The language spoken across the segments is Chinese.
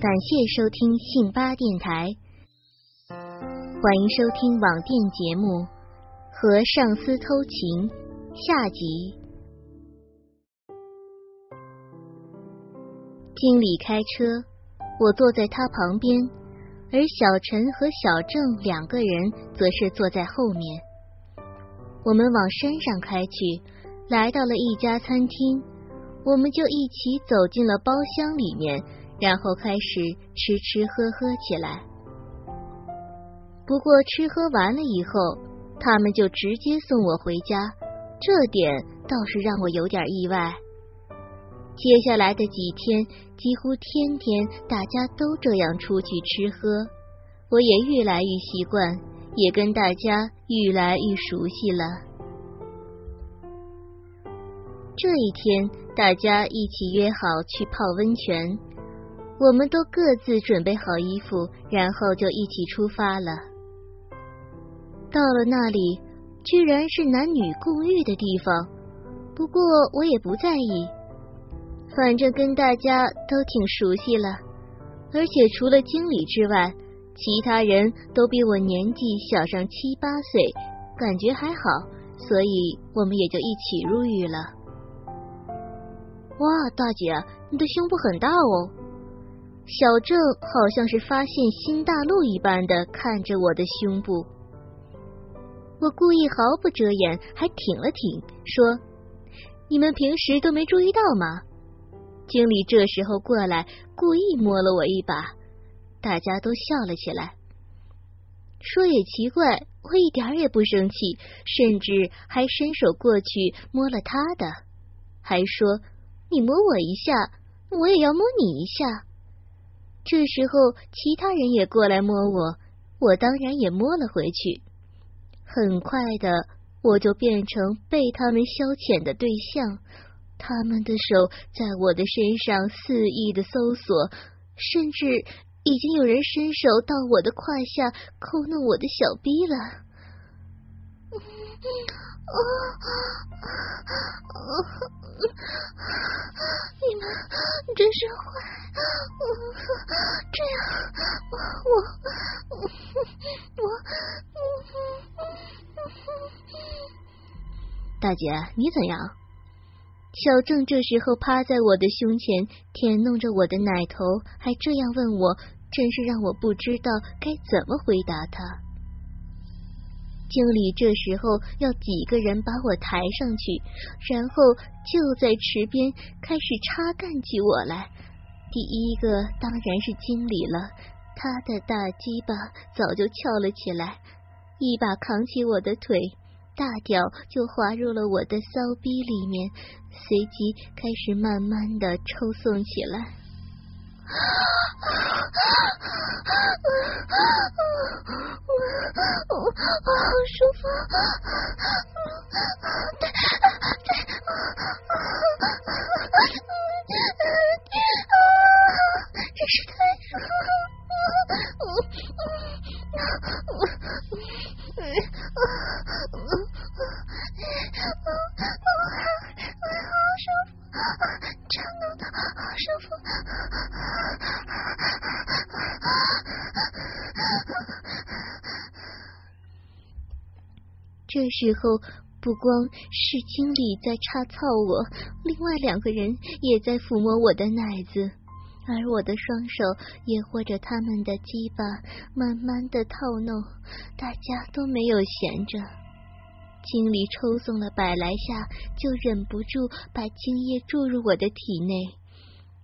感谢收听信八电台，欢迎收听网店节目《和上司偷情》下集。经理开车，我坐在他旁边，而小陈和小郑两个人则是坐在后面。我们往山上开去，来到了一家餐厅，我们就一起走进了包厢里面，然后开始吃吃喝喝起来。不过吃喝完了以后，他们就直接送我回家，这点倒是让我有点意外。接下来的几天，几乎天天大家都这样出去吃喝，我也越来越习惯，也跟大家越来越熟悉了。这一天，大家一起约好去泡温泉，我们都各自准备好衣服，然后就一起出发了。到了那里，居然是男女共浴的地方，不过我也不在意。反正跟大家都挺熟悉了，而且除了经理之外，其他人都比我年纪小上七八岁，感觉还好，所以我们也就一起入浴了。哇，大姐，你的胸部很大哦！小郑好像是发现新大陆一般的看着我的胸部，我故意毫不遮掩，还挺了挺，说：“你们平时都没注意到吗？”经理这时候过来，故意摸了我一把，大家都笑了起来。说也奇怪，我一点也不生气，甚至还伸手过去摸了他的，还说：“你摸我一下，我也要摸你一下。”这时候其他人也过来摸我，我当然也摸了回去。很快的，我就变成被他们消遣的对象。他们的手在我的身上肆意的搜索，甚至已经有人伸手到我的胯下抠弄我的小逼了。啊你们真是坏！这样，我我我大姐，你怎样？小郑这时候趴在我的胸前，舔弄着我的奶头，还这样问我，真是让我不知道该怎么回答他。经理这时候要几个人把我抬上去，然后就在池边开始插干起我来。第一个当然是经理了，他的大鸡巴早就翘了起来，一把扛起我的腿。大屌就滑入了我的骚逼里面，随即开始慢慢的抽送起来。我好舒服，对这时候，不光是经理在插操我，另外两个人也在抚摸我的奶子，而我的双手也握着他们的鸡巴，慢慢的套弄，大家都没有闲着。经理抽送了百来下，就忍不住把精液注入我的体内，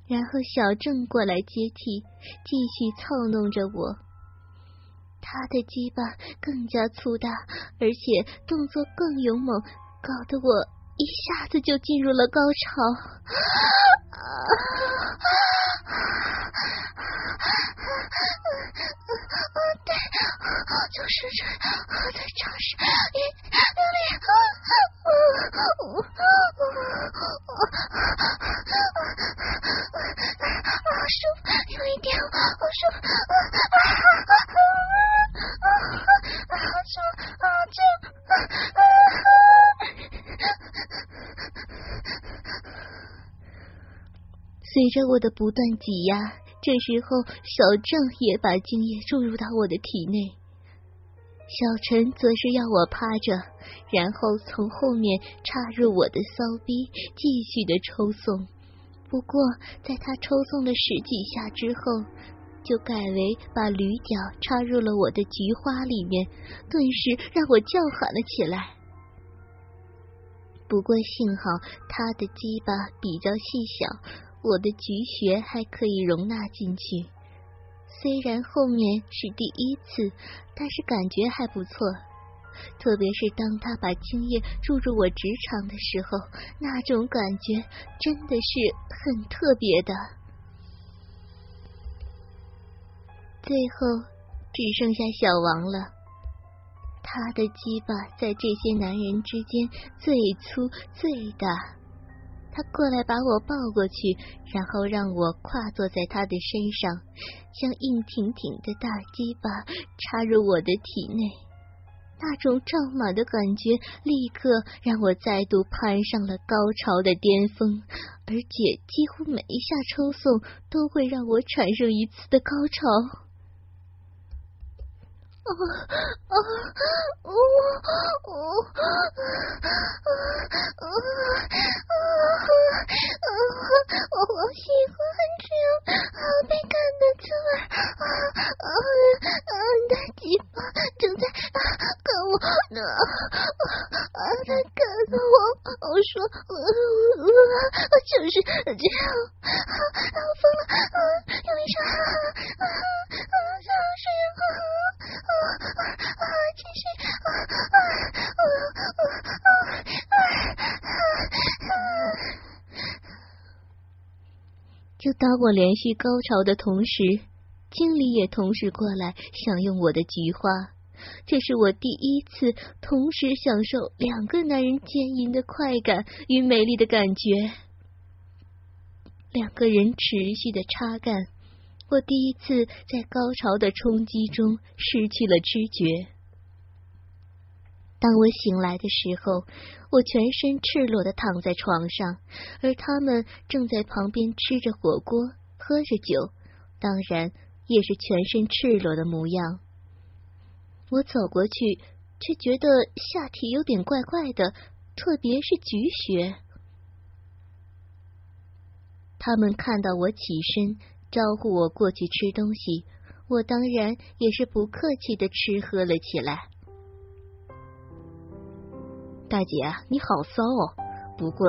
然后小郑过来接替，继续操弄着我。他的鸡巴更加粗大，而且动作更勇猛，搞得我一下子就进入了高潮。啊啊啊啊啊啊啊啊啊啊啊啊。随着我的不断挤压。这时候，小郑也把精液注入到我的体内，小陈则是要我趴着，然后从后面插入我的骚逼，继续的抽送。不过，在他抽送了十几下之后，就改为把驴角插入了我的菊花里面，顿时让我叫喊了起来。不过幸好他的鸡巴比较细小。我的菊穴还可以容纳进去，虽然后面是第一次，但是感觉还不错。特别是当他把精液注入我直肠的时候，那种感觉真的是很特别的。最后只剩下小王了，他的鸡巴在这些男人之间最粗最大。他过来把我抱过去，然后让我跨坐在他的身上，将硬挺挺的大鸡巴插入我的体内。那种胀满的感觉立刻让我再度攀上了高潮的巅峰，而且几乎每一下抽送都会让我产生一次的高潮。啊啊！我我啊啊啊啊！我好喜欢这样好被干的滋味啊啊啊！大鸡巴正在干我呢啊！在干我，我说我我就是这样啊！疯了啊！有一声啊啊啊！就是啊。就当我连续高潮的同时，经理也同时过来享用我的菊花。这是我第一次同时享受两个男人奸淫的快感与美丽的感觉。两个人持续的插干。我第一次在高潮的冲击中失去了知觉。当我醒来的时候，我全身赤裸的躺在床上，而他们正在旁边吃着火锅、喝着酒，当然也是全身赤裸的模样。我走过去，却觉得下体有点怪怪的，特别是菊穴。他们看到我起身。招呼我过去吃东西，我当然也是不客气的吃喝了起来。大姐，你好骚哦！不过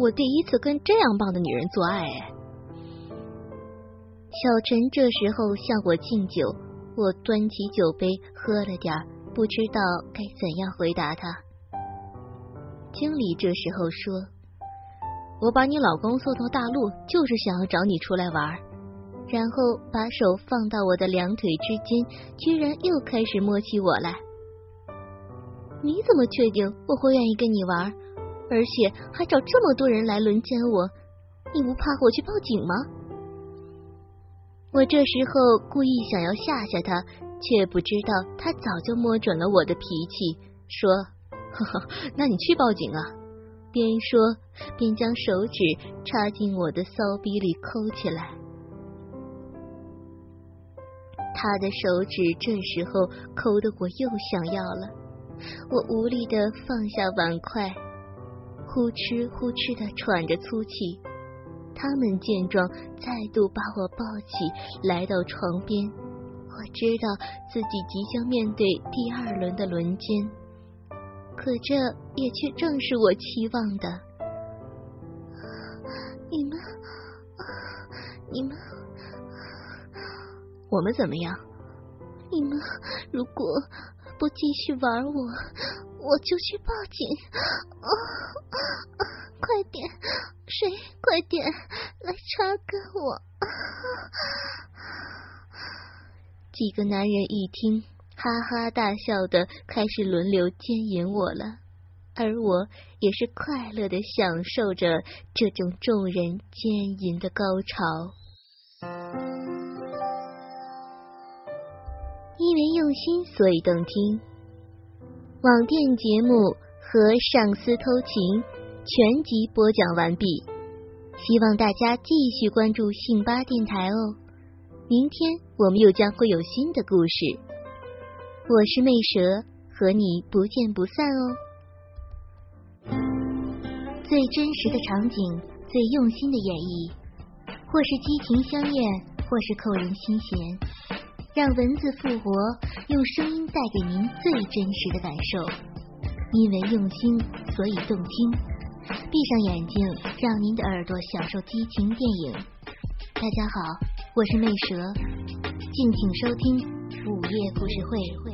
我第一次跟这样棒的女人做爱哎。小陈这时候向我敬酒，我端起酒杯喝了点儿，不知道该怎样回答他。经理这时候说：“我把你老公送到大陆，就是想要找你出来玩。”然后把手放到我的两腿之间，居然又开始摸起我来。你怎么确定我会愿意跟你玩？而且还找这么多人来轮奸我？你不怕我去报警吗？我这时候故意想要吓吓他，却不知道他早就摸准了我的脾气，说：“呵呵，那你去报警啊！”边说边将手指插进我的骚逼里抠起来。他的手指这时候抠得我又想要了，我无力的放下碗筷，呼哧呼哧的喘着粗气。他们见状，再度把我抱起来到床边。我知道自己即将面对第二轮的轮奸，可这也却正是我期望的。你们，你们。我们怎么样？你们如果不继续玩我，我就去报警！啊快点，谁快点来插根我！几个男人一听，哈哈大笑的开始轮流奸淫我了，而我也是快乐的享受着这种众人奸淫的高潮。因为用心，所以动听。网店节目和上司偷情全集播讲完毕，希望大家继续关注信巴电台哦。明天我们又将会有新的故事。我是魅蛇，和你不见不散哦。最真实的场景，最用心的演绎，或是激情相恋，或是扣人心弦。让文字复活，用声音带给您最真实的感受。因为用心，所以动听。闭上眼睛，让您的耳朵享受激情电影。大家好，我是魅蛇，敬请收听午夜故事会。